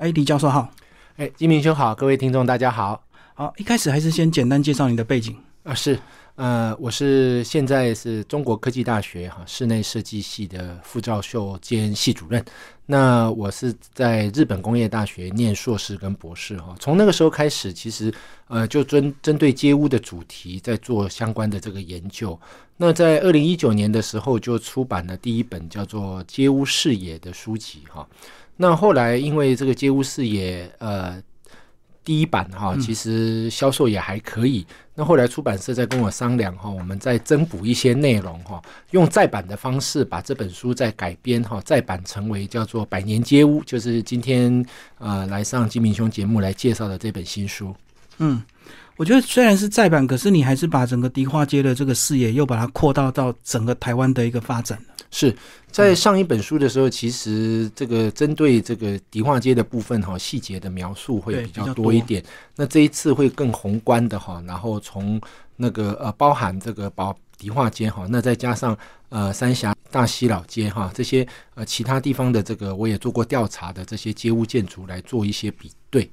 哎，李教授好。哎，金明兄好，各位听众大家好。好，一开始还是先简单介绍你的背景啊，是。呃，我是现在是中国科技大学哈室内设计系的副教授兼系主任。那我是在日本工业大学念硕士跟博士哈。从那个时候开始，其实呃就针针对街屋的主题在做相关的这个研究。那在二零一九年的时候就出版了第一本叫做《街屋视野》的书籍哈。那后来因为这个《街屋视野》呃。第一版哈，其实销售也还可以。那后来出版社在跟我商量哈，我们再增补一些内容哈，用再版的方式把这本书再改编哈，再版成为叫做《百年街屋》，就是今天呃来上金明兄节目来介绍的这本新书。嗯，我觉得虽然是再版，可是你还是把整个迪化街的这个视野又把它扩大到整个台湾的一个发展。是在上一本书的时候，其实这个针对这个迪化街的部分哈，细节的描述会比较多一点。那这一次会更宏观的哈，然后从那个呃包含这个宝迪化街哈，那再加上呃三峡大溪老街哈这些呃其他地方的这个我也做过调查的这些街屋建筑来做一些比对。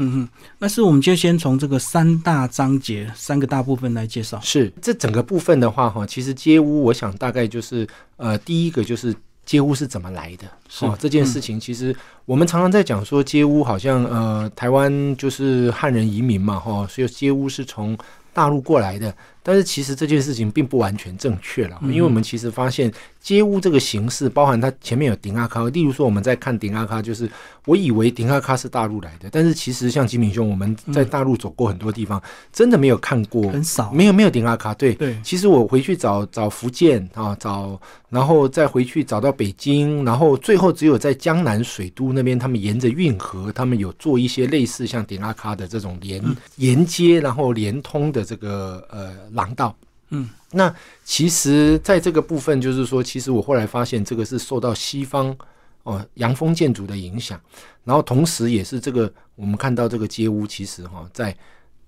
嗯哼，那是我们就先从这个三大章节、三个大部分来介绍。是这整个部分的话，哈，其实街屋，我想大概就是呃，第一个就是街屋是怎么来的。是这件事情，其实我们常常在讲说街屋好像呃，台湾就是汉人移民嘛，哈，所以街屋是从大陆过来的。但是其实这件事情并不完全正确了，因为我们其实发现街屋这个形式，包含它前面有顶阿卡，例如说我们在看顶阿卡，就是我以为顶阿卡是大陆来的，但是其实像金明兄，我们在大陆走过很多地方，真的没有看过，很少，没有没有顶阿卡。对对，其实我回去找找福建啊，找然后再回去找到北京，然后最后只有在江南水都那边，他们沿着运河，他们有做一些类似像顶阿卡的这种连沿接，然后连通的这个呃。廊道，嗯，那其实在这个部分，就是说，其实我后来发现，这个是受到西方哦洋风建筑的影响，然后同时也是这个我们看到这个街屋，其实哈在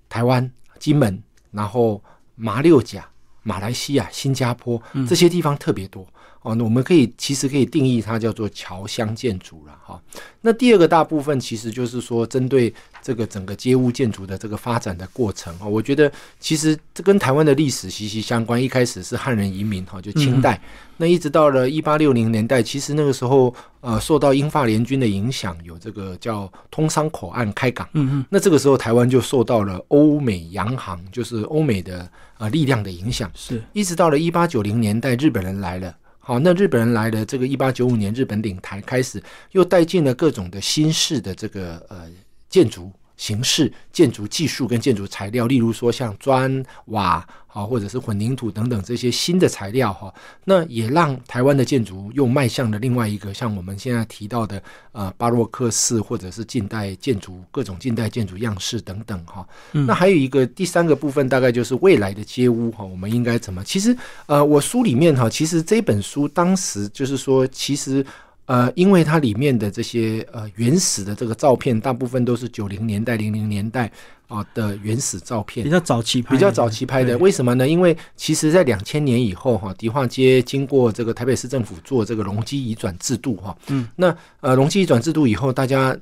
台湾、金门、然后马六甲、马来西亚、新加坡这些地方特别多。哦，那我们可以其实可以定义它叫做侨乡建筑了哈。那第二个大部分其实就是说，针对这个整个街屋建筑的这个发展的过程啊，我觉得其实这跟台湾的历史息息相关。一开始是汉人移民哈，就清代，那一直到了一八六零年代，其实那个时候呃受到英法联军的影响，有这个叫通商口岸开港，嗯嗯，那这个时候台湾就受到了欧美洋行，就是欧美的呃力量的影响，是一直到了一八九零年代，日本人来了。好，那日本人来了，这个一八九五年日本领台开始，又带进了各种的新式的这个呃建筑。形式、建筑技术跟建筑材料，例如说像砖瓦，好或者是混凝土等等这些新的材料哈，那也让台湾的建筑又迈向了另外一个像我们现在提到的呃巴洛克式或者是近代建筑各种近代建筑样式等等哈。那还有一个第三个部分，大概就是未来的街屋哈，我们应该怎么？其实呃，我书里面哈，其实这本书当时就是说，其实。呃，因为它里面的这些呃原始的这个照片，大部分都是九零年代、零零年代啊的原始照片，比较早期拍，比较早期拍的。为什么呢？因为其实在两千年以后哈，迪化街经过这个台北市政府做这个容积移转制度哈，嗯，那呃容积移转制度以后，大家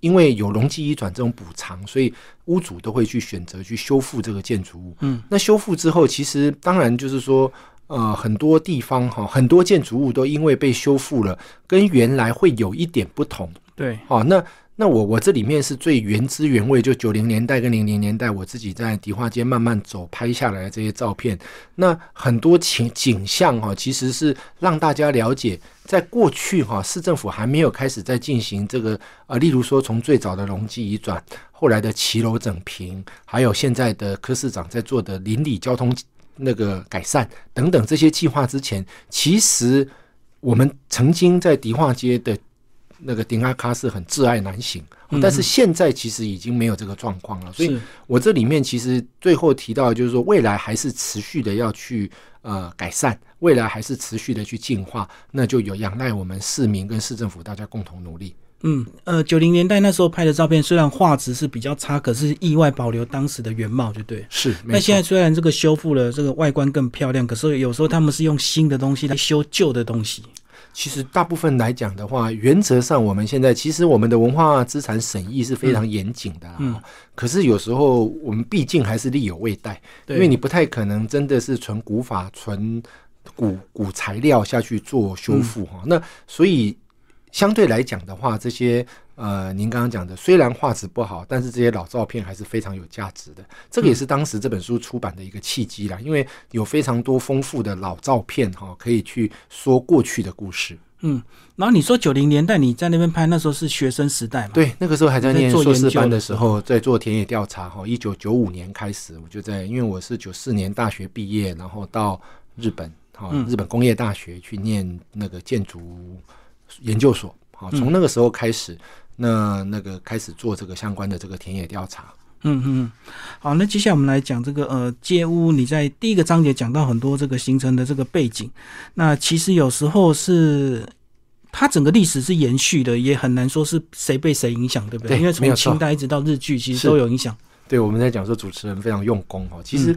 因为有容积移转这种补偿，所以屋主都会去选择去修复这个建筑物。嗯，那修复之后，其实当然就是说。呃，很多地方哈，很多建筑物都因为被修复了，跟原来会有一点不同。对，好，那那我我这里面是最原汁原味，就九零年代跟零零年代，我自己在迪化街慢慢走拍下来的这些照片。那很多景景象哈，其实是让大家了解，在过去哈，市政府还没有开始在进行这个呃，例如说从最早的容积移转，后来的骑楼整平，还有现在的柯市长在做的邻里交通。那个改善等等这些计划之前，其实我们曾经在迪化街的那个顶阿卡是很挚爱难行，但是现在其实已经没有这个状况了。所以我这里面其实最后提到，就是说未来还是持续的要去呃改善，未来还是持续的去进化，那就有仰赖我们市民跟市政府大家共同努力。嗯，呃，九零年代那时候拍的照片，虽然画质是比较差，可是意外保留当时的原貌，就对。是。那现在虽然这个修复了，这个外观更漂亮，可是有时候他们是用新的东西来修旧的东西。其实大部分来讲的话，原则上我们现在其实我们的文化资产审议是非常严谨的，嗯，可是有时候我们毕竟还是力有未逮，因为你不太可能真的是纯古法、纯古古材料下去做修复哈，那所以相对来讲的话，这些。呃，您刚刚讲的，虽然画质不好，但是这些老照片还是非常有价值的。这个也是当时这本书出版的一个契机啦，因为有非常多丰富的老照片哈，可以去说过去的故事。嗯，然后你说九零年代你在那边拍，那时候是学生时代嘛？对，那个时候还在念硕士班的时候，在做田野调查哈。一九九五年开始，我就在，因为我是九四年大学毕业，然后到日本哈，日本工业大学去念那个建筑研究所。好，从那个时候开始。那那个开始做这个相关的这个田野调查，嗯嗯，好，那接下来我们来讲这个呃街屋。你在第一个章节讲到很多这个形成的这个背景，那其实有时候是它整个历史是延续的，也很难说是谁被谁影响，对不对？因为从清代一直到日剧，其实都有影响。对，我们在讲说主持人非常用功哦，其实。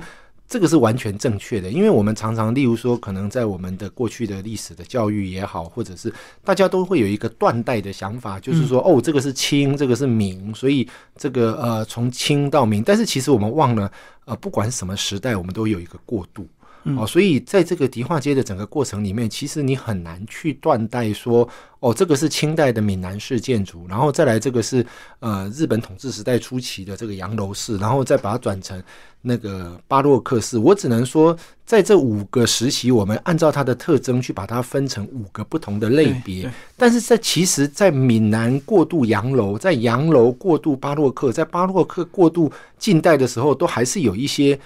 这个是完全正确的，因为我们常常，例如说，可能在我们的过去的历史的教育也好，或者是大家都会有一个断代的想法，就是说，哦，这个是清，这个是明，所以这个呃，从清到明，但是其实我们忘了，呃，不管什么时代，我们都有一个过渡。哦，所以在这个迪化街的整个过程里面，其实你很难去断代说，哦，这个是清代的闽南式建筑，然后再来这个是呃日本统治时代初期的这个洋楼式，然后再把它转成那个巴洛克式。我只能说，在这五个时期，我们按照它的特征去把它分成五个不同的类别。但是在其实，在闽南过渡洋楼，在洋楼过渡巴洛克，在巴洛克过渡近代的时候，都还是有一些。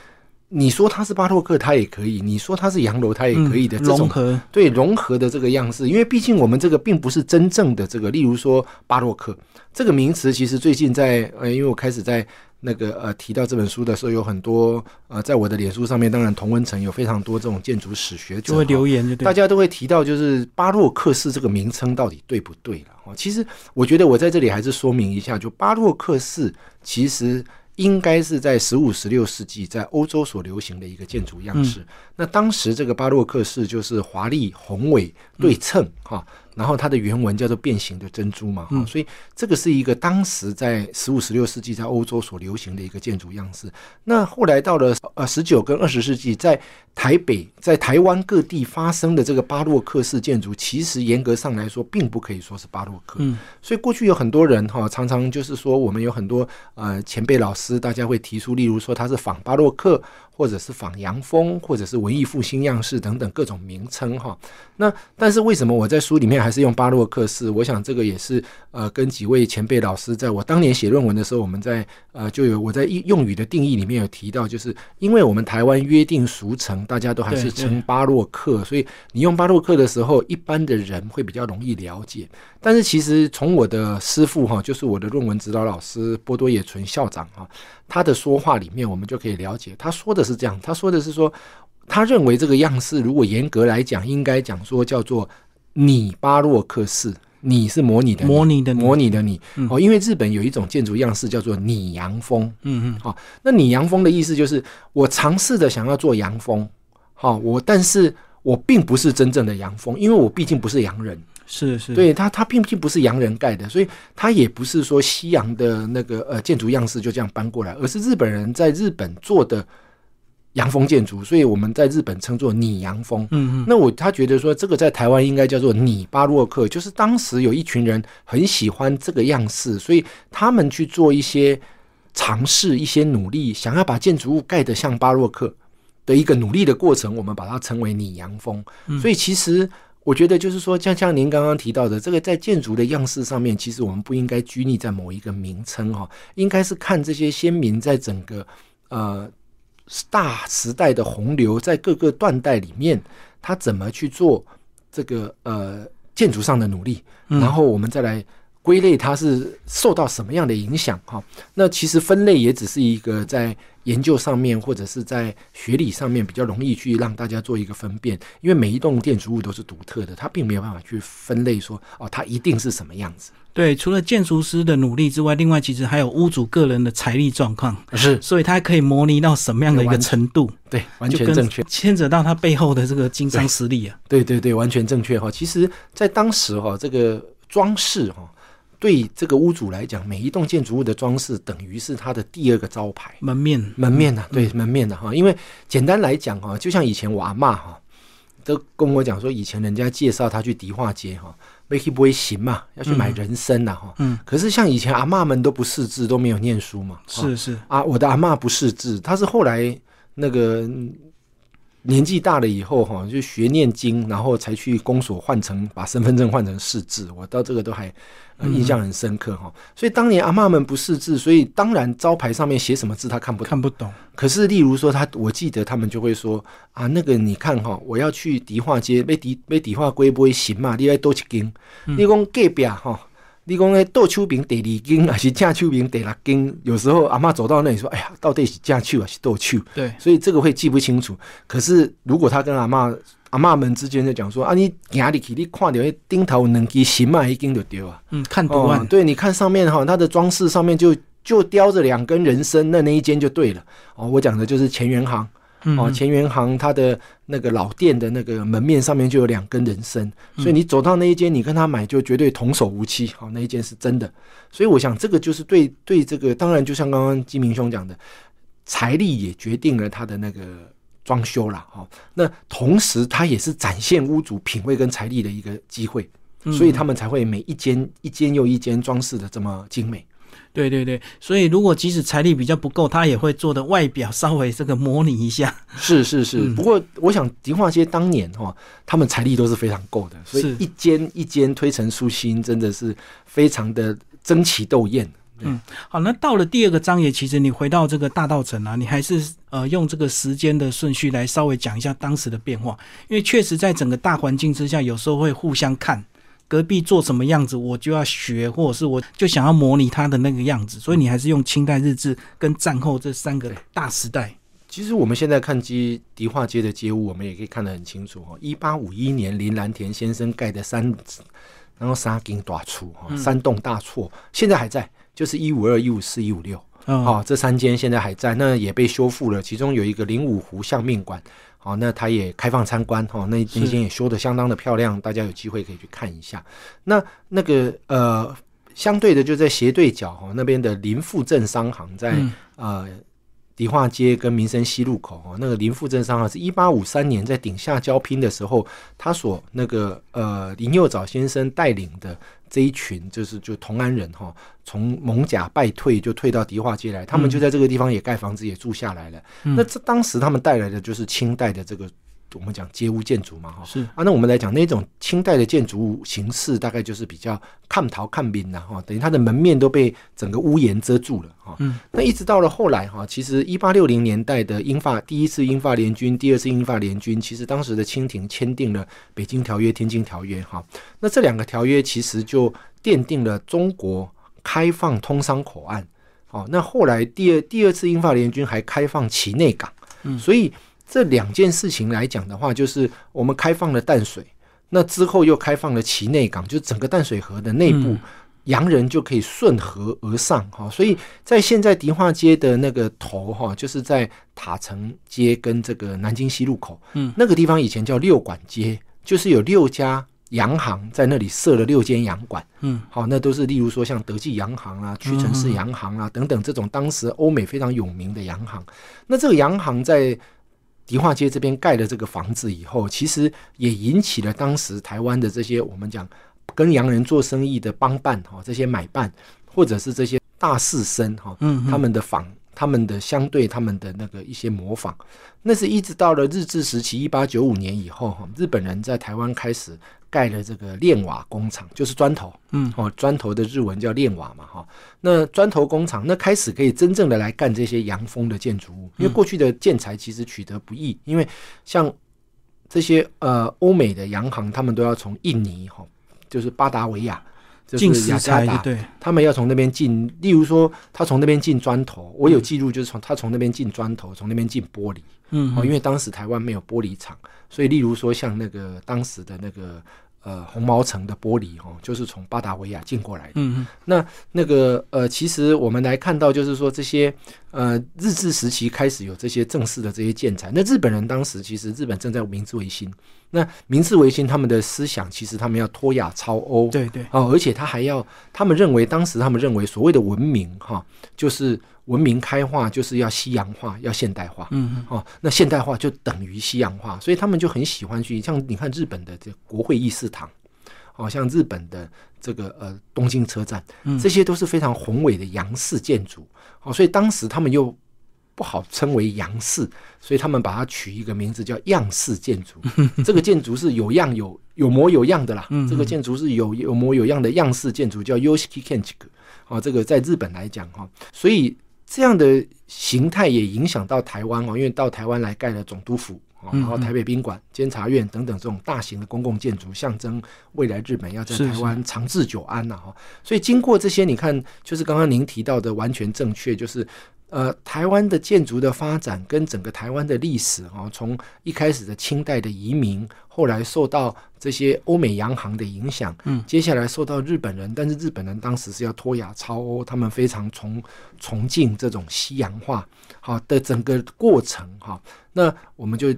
你说它是巴洛克，它也可以；你说它是洋楼，它也可以的。融合对融合的这个样式，因为毕竟我们这个并不是真正的这个，例如说巴洛克这个名词，其实最近在呃，因为我开始在那个呃提到这本书的时候，有很多呃，在我的脸书上面，当然同温层有非常多这种建筑史学者就会留言，大家都会提到，就是巴洛克式这个名称到底对不对了？哦，其实我觉得我在这里还是说明一下，就巴洛克式其实。应该是在十五、十六世纪在欧洲所流行的一个建筑样式。那当时这个巴洛克式就是华丽、宏伟、对称，哈。然后它的原文叫做变形的珍珠嘛，哈，所以这个是一个当时在十五、十六世纪在欧洲所流行的一个建筑样式。那后来到了呃十九跟二十世纪，在台北、在台湾各地发生的这个巴洛克式建筑，其实严格上来说，并不可以说是巴洛克。嗯，所以过去有很多人哈，常常就是说，我们有很多呃前辈老师，大家会提出，例如说他是仿巴洛克。或者是仿洋风，或者是文艺复兴样式等等各种名称哈。那但是为什么我在书里面还是用巴洛克式？我想这个也是呃跟几位前辈老师在我当年写论文的时候，我们在呃就有我在用语的定义里面有提到，就是因为我们台湾约定俗成，大家都还是称巴洛克，所以你用巴洛克的时候，一般的人会比较容易了解。但是其实从我的师傅哈，就是我的论文指导老师波多野纯校长哈。他的说话里面，我们就可以了解，他说的是这样，他说的是说，他认为这个样式，如果严格来讲，应该讲说叫做拟巴洛克式，你是模拟的，模拟的，模拟的你。哦，因为日本有一种建筑样式叫做拟洋风，嗯嗯，好，那拟洋风的意思就是我尝试着想要做洋风，好，我但是我并不是真正的洋风，因为我毕竟不是洋人。是是，对它它并并不是洋人盖的，所以它也不是说西洋的那个呃建筑样式就这样搬过来，而是日本人在日本做的洋风建筑，所以我们在日本称作拟洋风。嗯嗯，那我他觉得说这个在台湾应该叫做拟巴洛克，就是当时有一群人很喜欢这个样式，所以他们去做一些尝试、一些努力，想要把建筑物盖得像巴洛克的一个努力的过程，我们把它称为拟洋风。所以其实。我觉得就是说，像像您刚刚提到的，这个在建筑的样式上面，其实我们不应该拘泥在某一个名称哈，应该是看这些先民在整个呃大时代的洪流，在各个断代里面，他怎么去做这个呃建筑上的努力，然后我们再来归类它是受到什么样的影响哈。那其实分类也只是一个在研究上面或者是在学理上面比较容易去让大家做一个分辨，因为每一栋建筑物都是独特的，它并没有办法去分类说哦，它一定是什么样子。对，除了建筑师的努力之外，另外其实还有屋主个人的财力状况，是，所以他可以模拟到什么样的一个程度？对，完全正确，牵扯到他背后的这个经商实力啊。对对对，完全正确哈。其实，在当时哈，这个装饰哈，对这个屋主来讲，每一栋建筑物的装饰等于是他的第二个招牌门面，门面呐，对门面的哈。因为简单来讲哈，就像以前我阿妈哈，都跟我讲说，以前人家介绍他去迪化街哈。会去不会行嘛？要去买人参呐哈。嗯。可是像以前阿妈们都不识字，都没有念书嘛。是是。啊，我的阿妈不识字，她是后来那个年纪大了以后哈，就学念经，然后才去公所换成把身份证换成识字。我到这个都还。印象很深刻哈，所以当年阿妈们不识字，所以当然招牌上面写什么字他看不看不懂。可是例如说他，我记得他们就会说啊，那个你看哈，我要去迪化街，被迪被迪化龟不会行嘛？你来多一斤，你讲隔壁哈，你讲诶豆秋饼得二斤还是正秋饼得六斤？有时候阿妈走到那里说，哎呀，到底是正秋还是豆秋？对，所以这个会记不清楚。可是如果他跟阿妈。阿妈们之间在讲说啊，你行里去，你看到那顶头两支新嘛一根就丢啊。嗯，看图案，对，你看上面哈，它的装饰上面就就雕着两根人参，那那一间就对了。哦，我讲的就是前元行。哦，前元行它的那个老店的那个门面上面就有两根人参，所以你走到那一间，你跟他买就绝对童叟无欺。好，那一间是真的。所以我想这个就是对对这个，当然就像刚刚金明兄讲的，财力也决定了他的那个。装修了哈，那同时它也是展现屋主品味跟财力的一个机会，所以他们才会每一间一间又一间装饰的这么精美。对对对，所以如果即使财力比较不够，他也会做的外表稍微这个模拟一下。是是是，不过我想迪化街当年哈，他们财力都是非常够的，所以一间一间推陈出新，真的是非常的争奇斗艳。嗯，好，那到了第二个章节，其实你回到这个大道城啊，你还是呃用这个时间的顺序来稍微讲一下当时的变化，因为确实在整个大环境之下，有时候会互相看隔壁做什么样子，我就要学，或者是我就想要模拟他的那个样子，所以你还是用清代日志跟战后这三个大时代。其实我们现在看街迪化街的街屋，我们也可以看得很清楚哦。一八五一年林兰田先生盖的三，然后三间大厝哈，三栋大厝，现在还在。就是一五二、一五四、一五六，好，这三间现在还在，那也被修复了。其中有一个灵武湖相命馆，好，那它也开放参观，哈，那那间也修的相当的漂亮，大家有机会可以去看一下。那那个呃，相对的就在斜对角哈那边的林富镇商行，在呃。迪化街跟民生西路口哦，那个林富镇商行是一八五三年在顶下交拼的时候，他所那个呃林佑藻先生带领的这一群，就是就同安人哈，从蒙甲败退就退到迪化街来，他们就在这个地方也盖房子也住下来了。那这当时他们带来的就是清代的这个。我们讲街屋建筑嘛，哈，是啊，那我们来讲那种清代的建筑物形式，大概就是比较看桃看兵的哈，等于它的门面都被整个屋檐遮住了哈。嗯，那一直到了后来哈，其实一八六零年代的英法第一次英法联军，第二次英法联军，其实当时的清廷签订了《北京条约》《天津条约》哈，那这两个条约其实就奠定了中国开放通商口岸。哦，那后来第二第二次英法联军还开放其内港，嗯，所以。这两件事情来讲的话，就是我们开放了淡水，那之后又开放了其内港，就整个淡水河的内部，洋人就可以顺河而上哈。所以在现在迪化街的那个头哈，就是在塔城街跟这个南京西路口，嗯，那个地方以前叫六馆街，就是有六家洋行在那里设了六间洋馆，嗯，好，那都是例如说像德记洋行啊、屈臣氏洋行啊等等这种当时欧美非常有名的洋行。那这个洋行在迪化街这边盖了这个房子以后，其实也引起了当时台湾的这些我们讲跟洋人做生意的帮办哈，这些买办或者是这些大士绅哈，嗯，他们的仿。他们的相对他们的那个一些模仿，那是一直到了日治时期一八九五年以后哈，日本人在台湾开始。盖了这个炼瓦工厂，就是砖头，嗯，哦，砖头的日文叫炼瓦嘛，哈。那砖头工厂，那开始可以真正的来干这些洋风的建筑物，因为过去的建材其实取得不易，因为像这些呃欧美的洋行，他们都要从印尼哈，就是巴达维亚进就是雅食加达，材对，他们要从那边进，例如说他从那边进砖头，我有记录，就是从他从那边进砖头，从那边进玻璃。嗯。哦，因为当时台湾没有玻璃厂，所以例如说像那个当时的那个呃红毛城的玻璃哦，就是从巴达维亚进过来的。嗯那那个呃，其实我们来看到，就是说这些呃日治时期开始有这些正式的这些建材。那日本人当时其实日本正在明治维新，那明治维新他们的思想其实他们要脱亚超欧，对对，哦，而且他还要，他们认为当时他们认为所谓的文明哈、就是文明开化，就是要西洋化，要现代化。嗯哦，那现代化就等于西洋化，所以他们就很喜欢去像你看日本的这国会议事堂，哦，像日本的这个呃东京车站，嗯这些都是非常宏伟的洋式建筑，哦，所以当时他们又不好称为洋式，所以他们把它取一个名字叫样式建筑。这个建筑是有样有有模有样的啦，嗯这个建筑是有有模有样的样式建筑，叫 Yoshiki Kenchiku。哦，这个在日本来讲哈、所以这样的形态也影响到台湾哦，因为到台湾来盖了总督府。然后台北宾馆、监察院等等这种大型的公共建筑，象征未来日本要在台湾长治久安呐、哈。所以经过这些，你看，就是刚刚您提到的，完全正确，就是呃，台湾的建筑的发展跟整个台湾的历史哦，从一开始的清代的移民，后来受到这些欧美洋行的影响，嗯，接下来受到日本人，但是日本人当时是要脱亚超欧，他们非常崇崇敬这种西洋化，好的整个过程哈，那我们就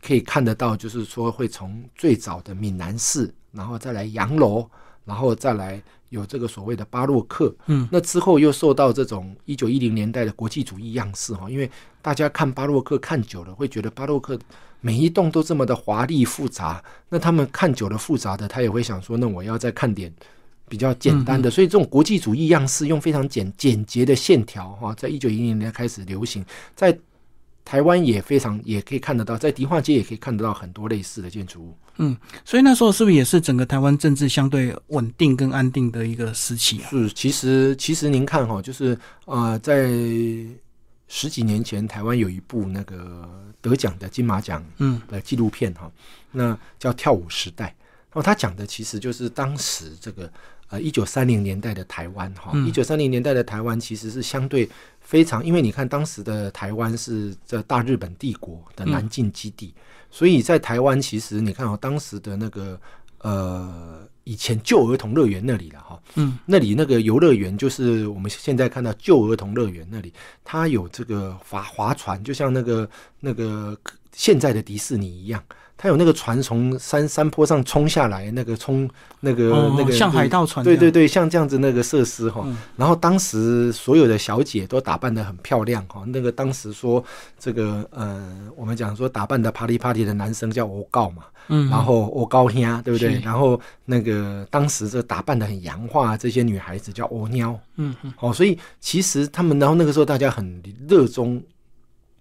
可以看得到，就是说会从最早的闽南式，然后再来洋楼，然后再来有这个所谓的巴洛克，嗯，那之后又受到这种一九一零年代的国际主义样式哈，因为大家看巴洛克看久了，会觉得巴洛克每一栋都这么的华丽复杂，那他们看久了复杂的，他也会想说，那我要再看点。比较简单的，所以这种国际主义样式用非常简简洁的线条哈，在一九一零年开始流行，在台湾也非常也可以看得到，在迪化街也可以看得到很多类似的建筑物。嗯所以那时候是不是也是整个台湾政治相对稳定跟安定的一个时期啊？是，其实其实您看哈，就是呃，在十几年前，台湾有一部那个得奖的金马奖嗯的纪录片哈，那叫《跳舞时代》。然后他讲的其实就是当时这个呃一九三零年代的台湾哈，嗯一九三零年代的台湾其实是相对非常，因为你看当时的台湾是这大日本帝国的南进基地，所以在台湾其实你看哦，当时的那个呃以前旧儿童乐园那里了哈，嗯，那里那个游乐园就是我们现在看到旧儿童乐园那里，它有这个划划船，就像那个那个现在的迪士尼一样。它有那个船从山山坡上冲下来，那个冲那个、哦那个像海盗船对对对，像这样子那个设施哈。嗯然后当时所有的小姐都打扮的很漂亮哈。那个当时说这个呃，我们讲说打扮的 party party 的男生叫欧告嘛，嗯，然后欧高兄对不对？然后那个当时这打扮的很洋化，这些女孩子叫欧妞嗯嗯哦，所以其实他们，然后那个时候大家很热衷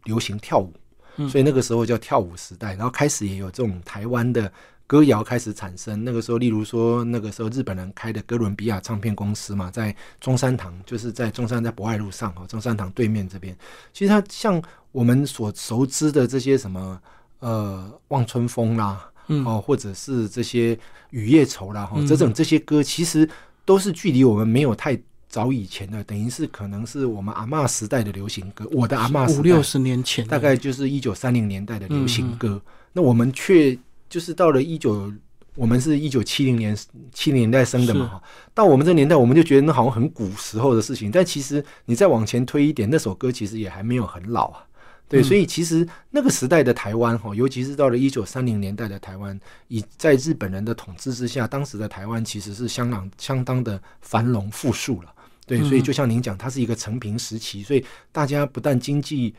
流行跳舞，嗯所以那个时候叫跳舞时代，然后开始也有这种台湾的歌谣开始产生。那个时候，例如说那个时候日本人开的哥伦比亚唱片公司嘛，在中山堂，就是在中山在博爱路上哦，中山堂对面这边。其实它像我们所熟知的这些什么呃望春风啦，嗯哦，或者是这些雨夜愁啦，哈、嗯这种这些歌其实都是距离我们没有太早以前的，等于是可能是我们阿嬷时代的流行歌。我的阿嬷五六十年前大概就是一九三零年代的流行歌，嗯那我们却就是到了一九。我们是一九七零年七零年代生的嘛，到我们这年代，我们就觉得那好像很古时候的事情，但其实你再往前推一点，那首歌其实也还没有很老啊。对，嗯所以其实那个时代的台湾哈，尤其是到了一九三零年代的台湾，以在日本人的统治之下，当时的台湾其实是相当相当的繁荣富庶了。对，所以嗯就像您讲，它是一个成平时期，所以大家不但经济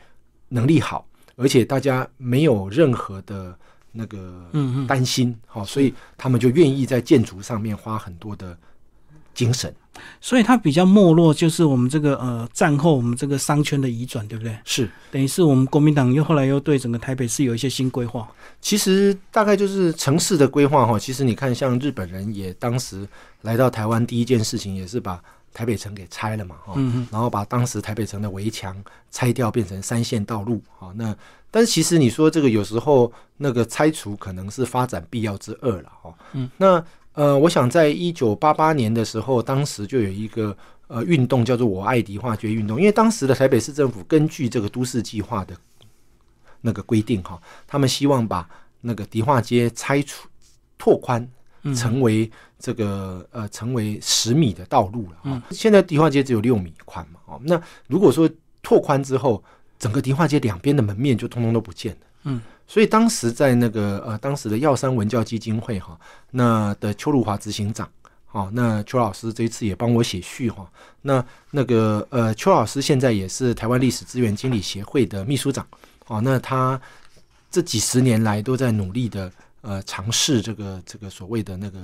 能力好，而且大家没有任何的那个担心，好、所以他们就愿意在建筑上面花很多的精神。所以它比较没落，就是我们这个呃战后我们这个商圈的移转，对不对？是，等于是我们国民党又后来又对整个台北市有一些新规划。其实大概就是城市的规划哈。其实你看，像日本人也当时来到台湾，第一件事情也是把台北城给拆了嘛，哈、然后把当时台北城的围墙拆掉，变成三线道路啊。那但是其实你说这个有时候那个拆除可能是发展必要之二了哈。嗯，那呃，我想在一九八八年的时候，当时就有一个呃运动叫做“我爱迪化街”运动，因为当时的台北市政府根据这个都市计划的那个规定哈，他们希望把那个迪化街拆除拓宽，成为这个呃成为十米的道路了。嗯，现在迪化街只有六米宽嘛，哦，那如果说拓宽之后，整个迪化街两边的门面就通通都不见了。嗯。所以当时在那个呃，当时的药山文教基金会哈，那的邱如华执行长，好，那邱老师这一次也帮我写序哈，那那个呃，邱老师现在也是台湾历史资源经理协会的秘书长，哦，那他这几十年来都在努力的呃尝试这个这个所谓的那个。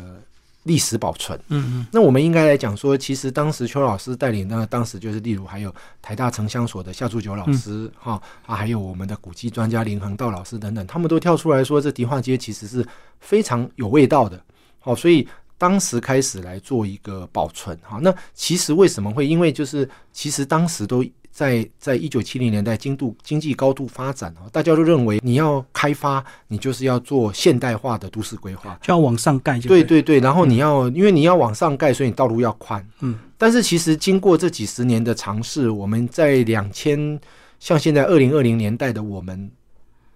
历史保存，嗯嗯，那我们应该来讲说，其实当时邱老师带领，那当时就是例如还有台大城乡所的夏祝九老师，哈啊，还有我们的古迹专家林恒道老师等等，他们都跳出来说，这迪化街其实是非常有味道的，好，所以当时开始来做一个保存，哈，那其实为什么会？因为就是其实当时都。在在一九七零年代，经度经济高度发展哦，大家都认为你要开发，你就是要做现代化的都市规划，就要往上盖。对对对，然后你要，因为你要往上盖，所以你道路要宽。嗯，但是其实经过这几十年的尝试，我们在两千，像现在二零二零年代的我们，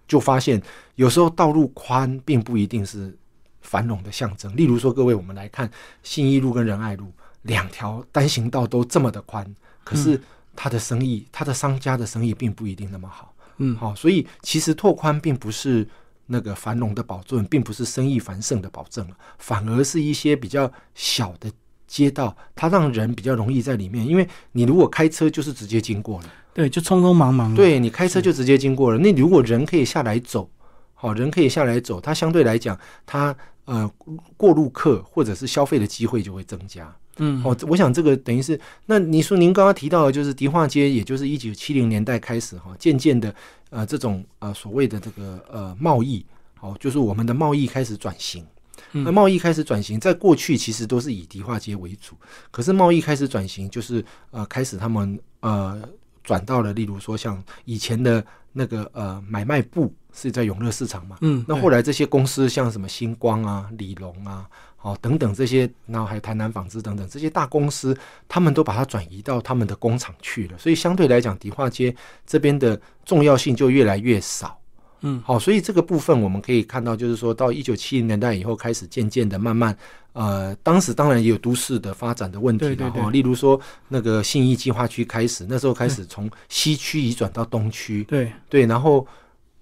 就发现有时候道路宽并不一定是繁荣的象征。例如说，各位我们来看信义路跟仁爱路两条单行道都这么的宽，可是。他的生意，他的商家的生意并不一定那么好，嗯，好，所以其实拓宽并不是那个繁荣的保证，并不是生意繁盛的保证了，反而是一些比较小的街道，它让人比较容易在里面，因为你如果开车就是直接经过了，对，就匆匆忙忙，对你开车就直接经过了，那如果人可以下来走，好，人可以下来走，它相对来讲，它呃过路客或者是消费的机会就会增加。嗯，哦，我想这个等于是，那你说您刚刚提到的就是迪化街，也就是一九七零年代开始哈，渐渐的呃这种呃所谓的这个呃贸易，哦，就是我们的贸易开始转型。那贸易开始转型，在过去其实都是以迪化街为主，可是贸易开始转型，就是呃开始他们呃转到了，例如说像以前的那个呃买卖部是在永乐市场嘛，嗯，那后来这些公司像什么星光啊、李龙啊。哦，等等这些，然后还有台南纺织等等这些大公司，他们都把它转移到他们的工厂去了，所以相对来讲，迪化街这边的重要性就越来越少。嗯，好，所以这个部分我们可以看到，就是说到一九七零年代以后，开始渐渐的慢慢，呃，当时当然也有都市的发展的问题了哈，例如说那个信义计划区开始，那时候开始从西区移转到东区，对对，然后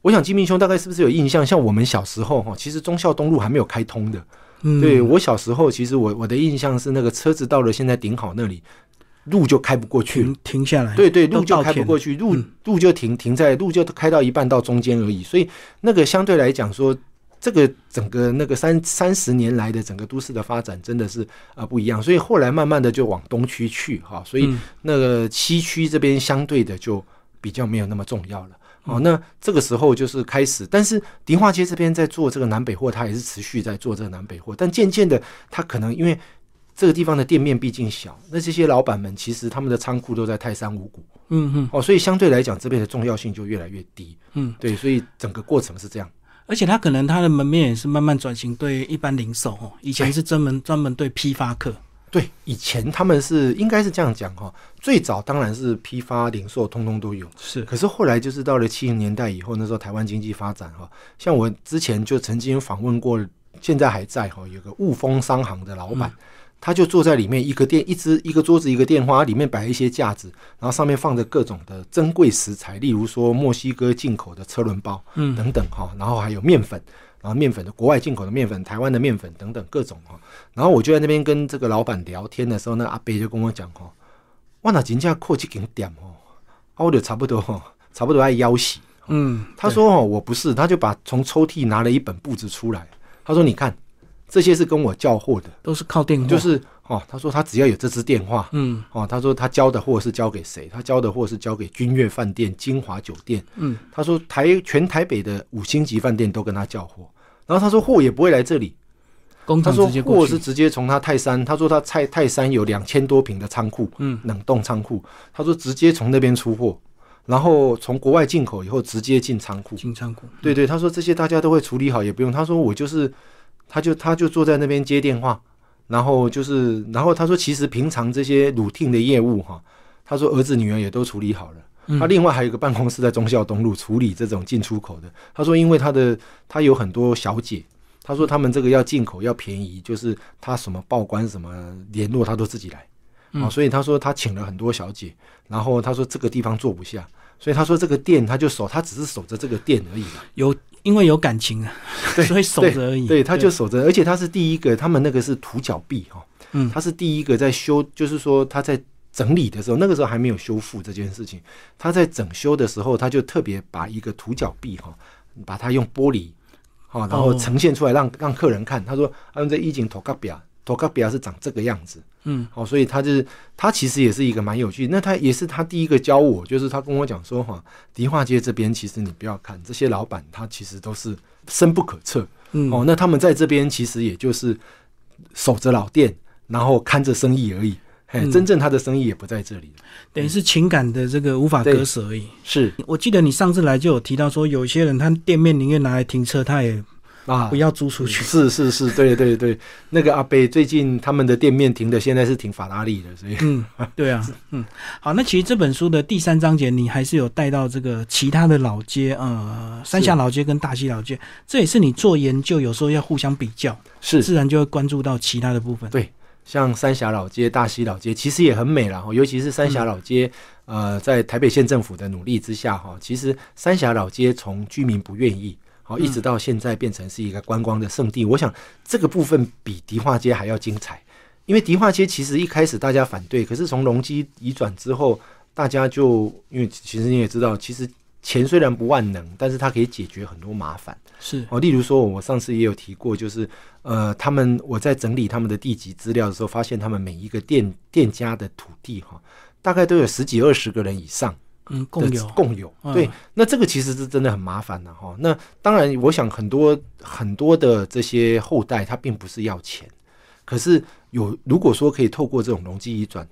我想金明兄大概是不是有印象？像我们小时候哈，其实忠孝东路还没有开通的。对我小时候，其实我我的印象是，那个车子到了现在顶好那里，路就开不过去，停下来。对对，路就开不过去，路路就停停在路就开到一半到中间而已。所以那个相对来讲说，这个整个那个三三十年来的整个都市的发展真的是啊不一样。所以后来慢慢的就往东区去哈，所以那个西区这边相对的就比较没有那么重要了。哦，那这个时候就是开始，但是迪化街这边在做这个南北货，它也是持续在做这个南北货，但渐渐的，它可能因为这个地方的店面毕竟小，那这些老板们其实他们的仓库都在泰山五谷，嗯嗯，哦，所以相对来讲，这边的重要性就越来越低，嗯，对，所以整个过程是这样，而且它可能它的门面也是慢慢转型对一般零售哦，以前是专门专门对批发客。对，以前他们是应该是这样讲哈，最早当然是批发零售通通都有，是。可是后来就是到了七零年代以后，那时候台湾经济发展哈，像我之前就曾经访问过，现在还在哈，有个雾峰商行的老板，他就坐在里面一个店，一只一个桌子一个电话，里面摆一些架子，然后上面放着各种的珍贵食材，例如说墨西哥进口的车轮包，嗯，等等哈，然后还有面粉。然后面粉的国外进口的面粉，台湾的面粉等等各种哈。然后我就在那边跟这个老板聊天的时候，那阿伯就跟我讲哈，哇，那人家扣几景点哦，我就差不多哈，差不多要腰洗。嗯，他说哦，我不是，他就把从抽屉拿了一本簿子出来，他说你看，这些是跟我叫货的，都是靠电话，就是。哦，他说他只要有这支电话，嗯，哦，他说他交的货是交给谁？他交的货是交给君悦饭店、金华酒店，嗯，他说台全台北的五星级饭店都跟他叫货，然后他说货也不会来这里，他说货是直接从他泰山，他说他泰泰山有两千多平的仓库，嗯，冷冻仓库，他说直接从那边出货，然后从国外进口以后直接进仓库，进仓库，对对，他说这些大家都会处理好，也不用，他说我就是。他就他就坐在那边接电话，然后就是然后他说其实平常这些 routine 的业务哈，他说儿子女儿也都处理好了。他另外还有一个办公室在忠孝东路处理这种进出口的。他说因为他的他有很多小姐，他说他们这个要进口要便宜，就是他什么报关什么联络他都自己来。啊，所以他说他请了很多小姐，然后他说这个地方坐不下，所以他说这个店他就守，他只是守着这个店而已嘛。有因为有感情啊，所以守着而已。对，他就守着，而且他是第一个，他们那个是土脚壁哈，嗯，他是第一个在修，就是说他在整理的时候，那个时候还没有修复这件事情，他在整修的时候，他就特别把一个土脚壁哈，把它用玻璃好，然后呈现出来让让客人看。他说，他用这一景头盖表。托卡比亚是长这个样子，嗯，好，所以他就是他其实也是一个蛮有趣。那他也是他第一个教我，就是他跟我讲说，哈，迪化街这边其实你不要看这些老板，他其实都是深不可测，嗯，哦，那他们在这边其实也就是守着老店，然后看着生意而已，嘿，真正他的生意也不在这里，等于是情感的这个无法割舍而已。是我记得你上次来就有提到说，有些人他店面宁愿拿来停车，他也。啊！不要租出去。是是是，对对对，那个阿贝最近他们的店面停的，现在是停法拉利的，所以嗯，对啊，嗯，好，那其实这本书的第三章节，你还是有带到这个其他的老街，呃，三峡老街跟大溪老街，这也是你做研究有时候要互相比较，是自然就会关注到其他的部分。对，像三峡老街、大溪老街，其实也很美了哈，尤其是三峡老街，呃，在台北县政府的努力之下哈，其实三峡老街从居民不愿意。好，一直到现在变成是一个观光的圣地。我想这个部分比迪化街还要精彩，因为迪化街其实一开始大家反对，可是从隆基移转之后，大家就因为其实你也知道，其实钱虽然不万能，但是它可以解决很多麻烦。是哦，例如说，我上次也有提过，就是呃，他们我在整理他们的地籍资料的时候，发现他们每一个店店家的土地哈，大概都有十几二十个人以上。嗯，共有共有，对，那这个其实是真的很麻烦的哈。那当然，我想很多很多的这些后代，他并不是要钱，可是有如果说可以透过这种容积移转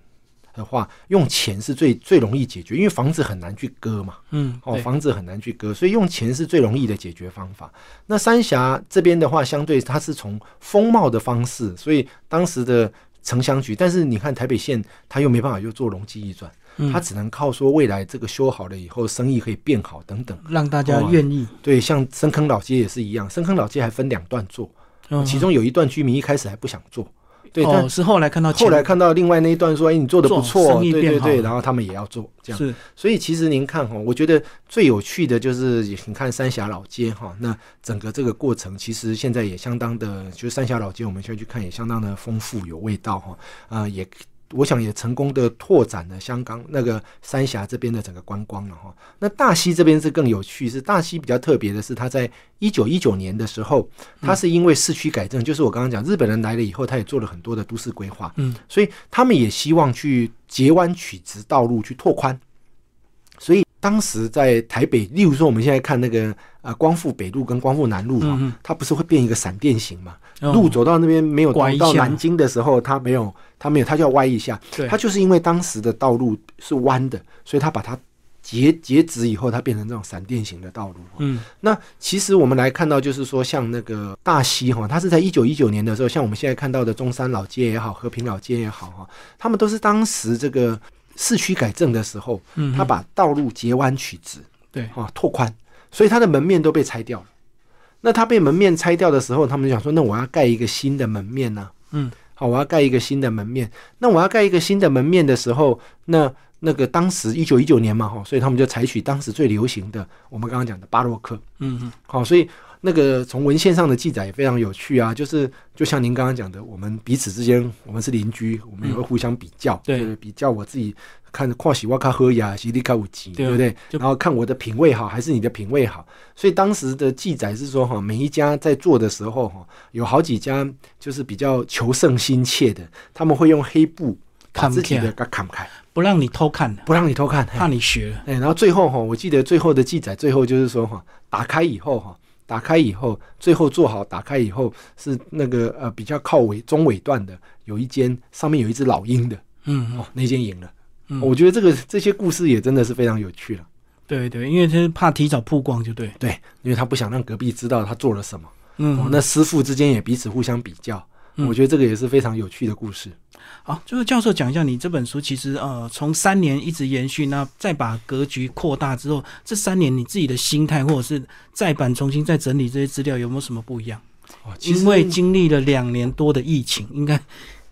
的话，用钱是最最容易解决，因为房子很难去割嘛，嗯，哦，房子很难去割，所以用钱是最容易的解决方法。那三峡这边的话，相对它是从风貌的方式，所以当时的城乡局，但是你看台北县，他又没办法又做容积移转。他只能靠说未来这个修好了以后，生意可以变好等等，让大家愿意。对，像深坑老街也是一样，深坑老街还分两段做，其中有一段居民一开始还不想做，对，但是后来看到后来看到另外那一段说，哎，你做的不错，对对对，然后他们也要做这样。是，所以其实您看哈，我觉得最有趣的就是你看三峡老街哈，那整个这个过程其实现在也相当的，就是三峡老街我们现在去看也相当的丰富有味道哈，啊也。我想也成功的拓展了香港那个三峡这边的整个观光了哈。那大溪这边是更有趣，是大溪比较特别的是，它在一九一九年的时候，它是因为市区改正，就是我刚刚讲日本人来了以后，他也做了很多的都市规划，嗯，所以他们也希望去截弯取直道路去拓宽，当时在台北，例如说我们现在看那个呃光复北路跟光复南路哈，它不是会变一个闪电形嘛？路走到那边没有到南京的时候，它没有。它没有，它就要歪一下。它就是因为当时的道路是弯的，所以它把它截截直以后，它变成这种闪电型的道路。嗯，那其实我们来看到，就是说像那个大溪哈，它是在一九一九年的时候，像我们现在看到的中山老街也好，和平老街也好哈，他们都是当时这个市区改正的时候，嗯，他把道路截弯取直，对啊，拓宽，所以他的门面都被拆掉了。那他被门面拆掉的时候，他们就想说，那我要盖一个新的门面呢？嗯。好，我要盖一个新的门面。那我要盖一个新的门面的时候，那那个当时一九一九年嘛，哈，所以他们就采取当时最流行的，我们刚刚讲的巴洛克。嗯嗯。好，所以那个从文献上的记载也非常有趣啊，就是就像您刚刚讲的，我们彼此之间，我们是邻居，我们也会互相比较，对，比较我自己。看跨喜哇卡喝呀，西利卡五级，对不对？然后看我的品味好还是你的品味好。所以当时的记载是说，哈，每一家在做的时候，哈，有好几家就是比较求胜心切的，他们会用黑布把自己的给砍开，不让你偷看，不让你偷看，怕你学。哎，然后最后哈，我记得最后的记载，最后就是说哈，打开以后哈，打开以后，最后做好打开以后是那个呃比较靠尾中尾段的，有一间上面有一只老鹰的，嗯，哦，那间赢了。嗯我觉得这个这些故事也真的是非常有趣了。对对，因为他怕提早曝光，就对。对，因为他不想让隔壁知道他做了什么。嗯哦，那师傅之间也彼此互相比较，嗯我觉得这个也是非常有趣的故事。好，就是教授讲一下，你这本书其实呃，从三年一直延续，那再把格局扩大之后，这三年你自己的心态或者是再版重新再整理这些资料，有没有什么不一样？哦，因为经历了两年多的疫情，应该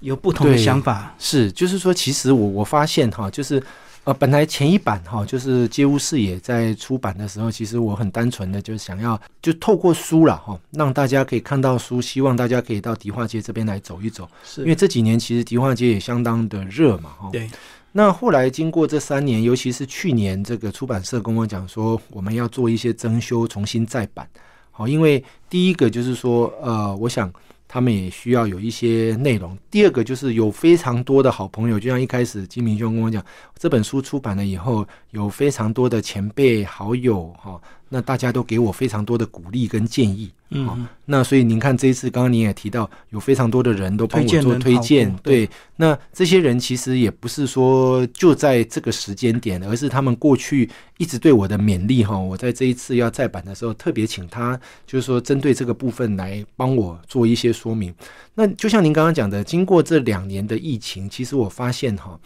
有不同的想法。是，就是说，其实我我发现哈，就是呃，本来前一版哈，就是街屋视野在出版的时候，其实我很单纯的就是想要就透过书了哈，让大家可以看到书，希望大家可以到迪化街这边来走一走，是因为这几年其实迪化街也相当的热嘛哈。对，那后来经过这三年，尤其是去年，这个出版社跟我讲说，我们要做一些增修，重新再版。好，因为第一个就是说，呃，我想他们也需要有一些内容。第二个就是有非常多的好朋友，就像一开始金明兄跟我讲，这本书出版了以后，有非常多的前辈好友哈，那大家都给我非常多的鼓励跟建议。好嗯，那所以您看这一次，刚刚您也提到，有非常多的人都帮我做推荐对。那这些人其实也不是说就在这个时间点，而是他们过去一直对我的勉励哈。我在这一次要再版的时候，特别请他就是说针对这个部分来帮我做一些说明。那就像您刚刚讲的，经过这两年的疫情，其实我发现哈，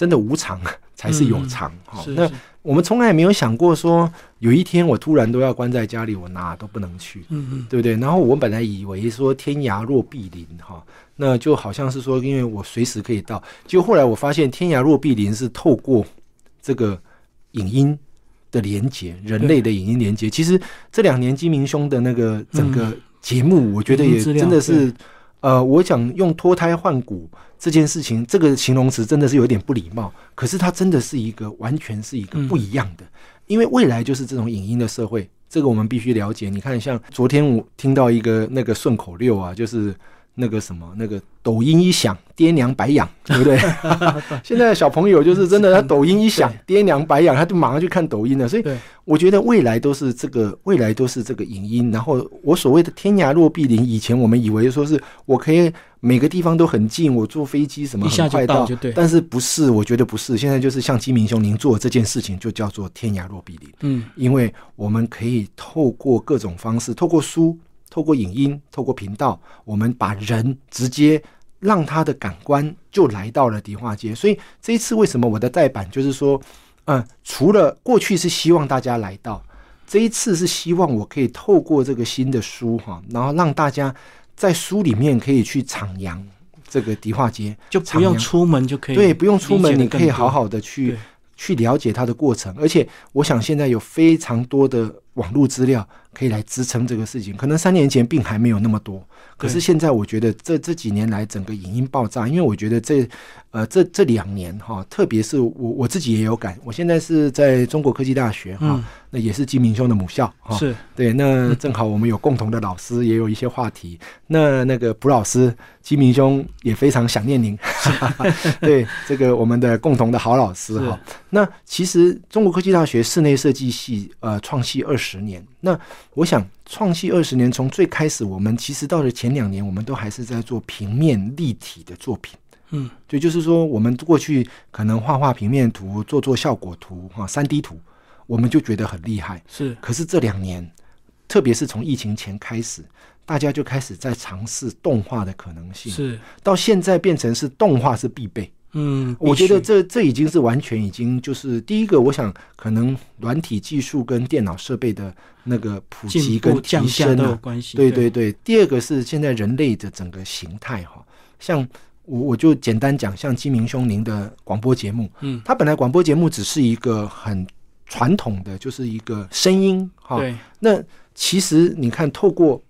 真的无常才是有常哈。那我们从来没有想过说，有一天我突然都要关在家里，我哪都不能去。嗯嗯，对不对？然后我本来以为说天涯若比邻哈，那就好像是说，因为我随时可以到，结果后来我发现天涯若比邻是透过这个影音的连接，人类的影音连接。其实这两年金明兄的那个整个节目，我觉得也真的是，呃，我想用脱胎换骨这件事情，这个形容词真的是有点不礼貌，可是它真的是一个完全是一个不一样的。因为未来就是这种影音的社会，这个我们必须了解。你看，像昨天我听到一个那个顺口溜啊，就是那个什么，那个抖音一响，爹娘白养，对不对？现在的小朋友就是真的，他抖音一响，爹娘白养，他就马上去看抖音了。所以，我觉得未来都是这个，未来都是这个影音。然后我所谓的天涯若比邻，以前我们以为说是我可以每个地方都很近，我坐飞机什么一下就很快到但是不是？我觉得不是。现在就是像金明兄您做的这件事情，就叫做天涯若比邻。嗯因为我们可以透过各种方式，透过书、透过影音、透过频道，我们把人直接让他的感官就来到了迪化街。所以这一次为什么我的再版就是说，嗯，除了过去是希望大家来到，这一次是希望我可以透过这个新的书哈，然后让大家在书里面可以去徜徉这个迪化街，就不用出门就可以，对，不用出门，你可以好好的去对去了解它的过程。而且，我想现在有非常多的网络资料可以来支撑这个事情。可能三年前并还没有那么多，可是现在我觉得这这几年来整个影音爆炸，因为我觉得这呃这这两年哈，特别是我我自己也有感，我现在是在中国科技大学哈，嗯那也是金明兄的母校哈。是对，那正好我们有共同的老师，也有一些话题。那那个卜老师，金明兄也非常想念您。对，这个我们的共同的好老师是哈。那其实中国科技大学室内设计系呃创系二十年，那我想创系二十年，从最开始我们其实到了前两年，我们都还是在做平面立体的作品。嗯对，就是说我们过去可能画画平面图，做做效果图哈，三 D 图，我们就觉得很厉害。是。可是这两年，特别是从疫情前开始，大家就开始在尝试动画的可能性，是。到现在变成是动画是必备。嗯，我觉得这这已经是完全已经就是第一个，我想可能软体技术跟电脑设备的那个普及跟提升有关系，对对。对。第二个是现在人类的整个形态哈，像我我就简单讲，像金明兄您的广播节目，嗯。他本来广播节目只是一个很传统的，就是一个声音哈，对那其实你看，透过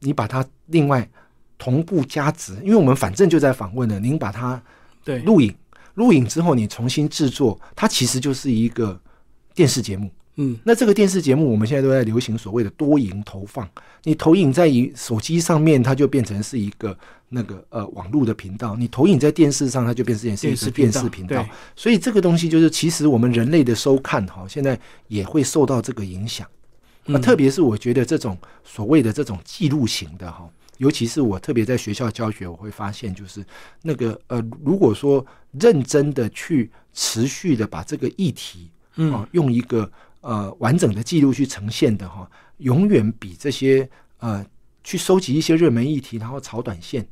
你把它另外同步加值，因为我们反正就在访问了，您把它对录影，录影之后你重新制作，它其实就是一个电视节目。嗯那这个电视节目，我们现在都在流行所谓的多影投放。你投影在一手机上面，它就变成是一个那个呃网络的频道；你投影在电视上，它就变成是一个电视电视频道对。所以这个东西就是，其实我们人类的收看哈，现在也会受到这个影响。那，嗯特别是我觉得这种所谓的这种记录型的哈，尤其是我特别在学校教学，我会发现就是那个呃，如果说认真的去持续的把这个议题嗯啊，用一个呃完整的记录去呈现的哈，永远比这些呃去收集一些热门议题，然后炒短线，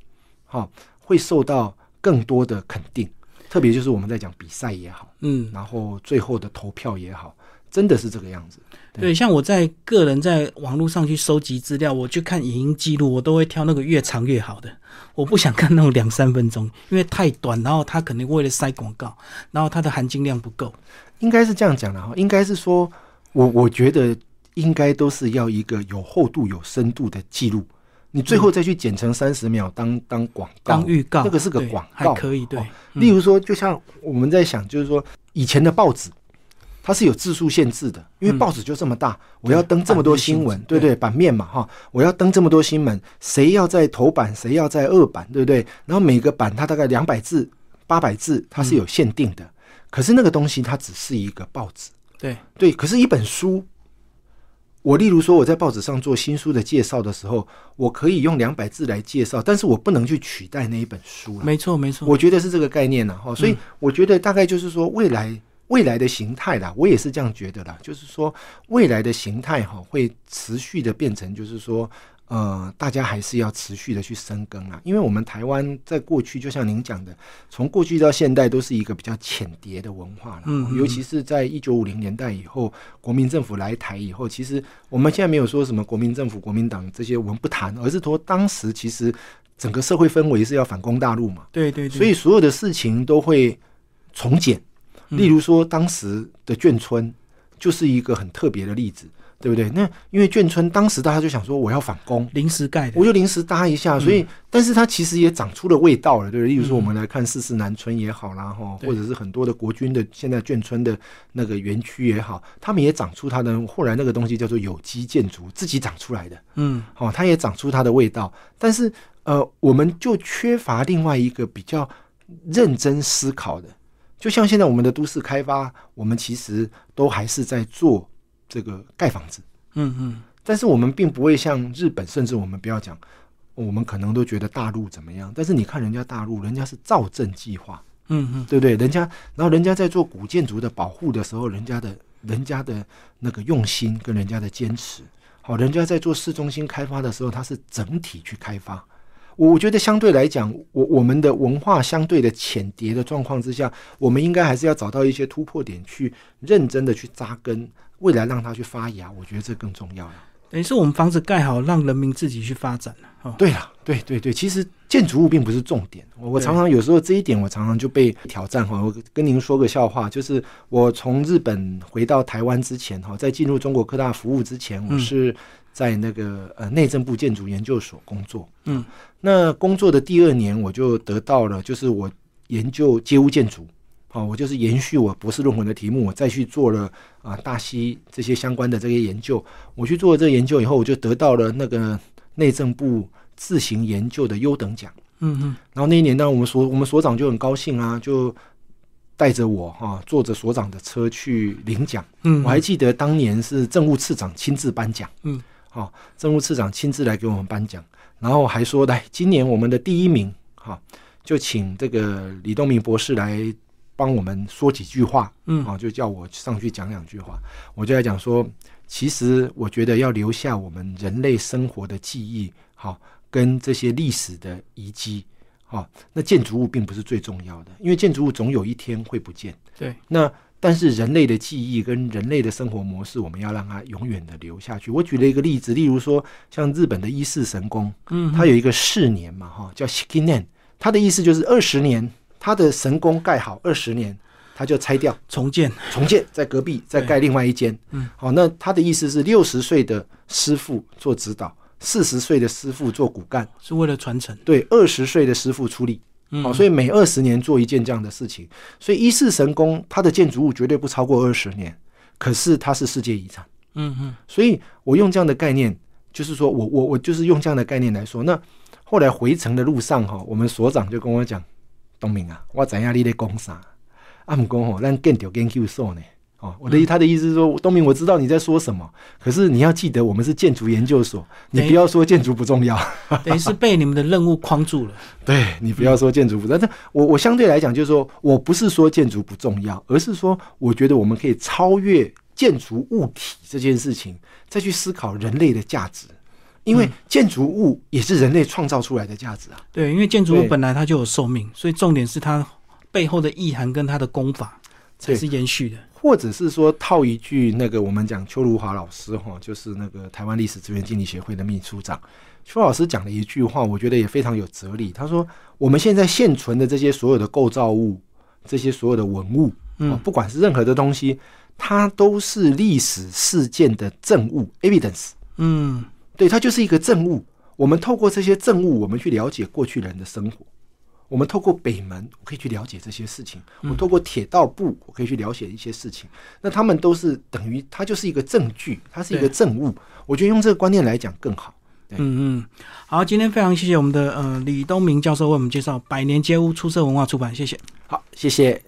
哈，会受到更多的肯定。特别就是我们在讲比赛也好，嗯，然后最后的投票也好，真的是这个样子。对，像我在个人在网络上去收集资料，我去看影音记录，我都会挑那个越长越好的。我不想看那种两三分钟，因为太短，然后他可能为了塞广告，然后它的含金量不够。应该是这样讲的哈，应该是说，我我觉得应该都是要一个有厚度、有深度的记录。你最后再去剪成三十秒当当广告、当预告，那个是个广告，还可以。对哦，例如说，就像我们在想，就是说以前的报纸，它是有字数限制的，因为嗯报纸就这么大，我要登这么多新闻对不，对对，版面嘛哈，我要登这么多新闻，谁要在头版，谁要在二版，对不对？然后每个版它大概两百字、八百字，它是有限定的。可是那个东西它只是一个报纸，对，对，可是，一本书，我例如说我在报纸上做新书的介绍的时候，我可以用两百字来介绍，但是我不能去取代那一本书了。没错没错。我觉得是这个概念呢，哈，所以我觉得大概就是说未来未来的形态啦，我也是这样觉得啦，就是说未来的形态哈会持续的变成，就是说。呃，大家还是要持续的去深耕啊，因为我们台湾在过去，就像您讲的，从过去到现代都是一个比较浅碟的文化了。嗯嗯尤其是在一九五零年代以后，国民政府来台以后，其实我们现在没有说什么国民政府、国民党这些我们不谈，而是说当时其实整个社会氛围是要反攻大陆嘛，对对对，所以所有的事情都会重简。嗯例如说，当时的眷村就是一个很特别的例子，对不对？那因为眷村当时大家就想说，我要反攻，临时盖的。我，就临时搭一下，所以，但是它其实也长出了味道了，对不对？例如说，嗯。我们来看四四南村也好啦，哈，对。或者是很多的国军的现在眷村的那个园区也好，他们也长出它的后来那个东西叫做有机建筑，自己长出来的，嗯，哦，它也长出它的味道。但是，呃，我们就缺乏另外一个比较认真思考的，就像现在我们的都市开发，我们其实都还是在做这个盖房子。嗯嗯，但是我们并不会像日本，甚至我们不要讲，我们可能都觉得大陆怎么样。但是你看人家大陆，人家是造镇计划，嗯嗯，对不对？人家，然后人家在做古建筑的保护的时候，人家的人家的那个用心跟人家的坚持，好，人家在做市中心开发的时候，它是整体去开发。我我觉得相对来讲，我我们的文化相对的浅叠的状况之下，我们应该还是要找到一些突破点，去认真的去扎根，未来让它去发芽。我觉得这更重要了。等于是我们房子盖好，让人民自己去发展了。哦，对了，对对对，其实建筑物并不是重点。我我常常有时候这一点，我常常就被挑战哈。我跟您说个笑话，就是我从日本回到台湾之前哈，在进入中国科大服务之前，我嗯是在那个呃内政部建筑研究所工作。嗯，那工作的第二年，我就得到了，就是我研究街屋建筑。好，我就是延续我博士论文的题目，我再去做了啊大溪这些相关的这些研究。我去做了这个研究以后，我就得到了那个内政部自行研究的优等奖。嗯嗯，然后那一年呢，我们所我们所长就很高兴啊，就带着我哈、坐着所长的车去领奖。嗯，我还记得当年是政务次长亲自颁奖，嗯，好、政务次长亲自来给我们颁奖，然后还说来，今年我们的第一名，哈、就请这个李东明博士来帮我们说几句话，嗯啊、就叫我上去讲两句话，我就在讲说，其实我觉得要留下我们人类生活的记忆，好、跟这些历史的遗迹，好、那建筑物并不是最重要的，因为建筑物总有一天会不见。对，那但是人类的记忆跟人类的生活模式，我们要让它永远的留下去。我举了一个例子，例如说像日本的伊势神宫，嗯，它有一个四年嘛，哈，叫 Shikinen，它的意思就是二十年，它的神宫盖好二十年，他就拆掉。重建，重建，在隔壁再盖另外一间。嗯，好，那他的意思是六十岁的师傅做指导，四十岁的师傅做骨干，是为了传承。对，二十岁的师傅出力。嗯，好、所以每二十年做一件这样的事情，所以伊势神宫它的建筑物绝对不超过二十年，可是它是世界遗产，嗯嗯。所以我用这样的概念，就是说我我我就是用这样的概念来说，那后来回程的路上哈，我们所长就跟我讲，东明啊，我知影你在讲啥，啊毋讲吼，咱建调研究所呢。哦，我的他的意思是说，东明，我知道你在说什么，可是你要记得，我们是建筑研究所，你不要说建筑不重要。等于是被你们的任务框住了。对你不要说建筑不重要，但我我相对来讲就是说我不是说建筑不重要，而是说我觉得我们可以超越建筑物体这件事情，再去思考人类的价值。因为建筑物也是人类创造出来的价值啊。对，因为建筑物本来它就有寿命，所以重点是它背后的意涵跟它的功法才是延续的。或者是说套一句那个我们讲邱如华老师哈，就是那个台湾历史资源经理协会的秘书长邱老师讲了一句话，我觉得也非常有哲理。他说，我们现在现存的这些所有的构造物，这些所有的文物，嗯哦，不管是任何的东西，它都是历史事件的证物 （evidence）。嗯，对，它就是一个证物。我们透过这些证物，我们去了解过去人的生活。我们透过北门，我可以去了解这些事情；我透过铁道部，我可以去了解一些事情。那他们都是等于，它就是一个证据，它是一个对证物。我觉得用这个观念来讲更好。嗯嗯，好，今天非常谢谢我们的呃李东明教授为我们介绍《百年街屋出色文化出版》，谢谢。好，谢谢。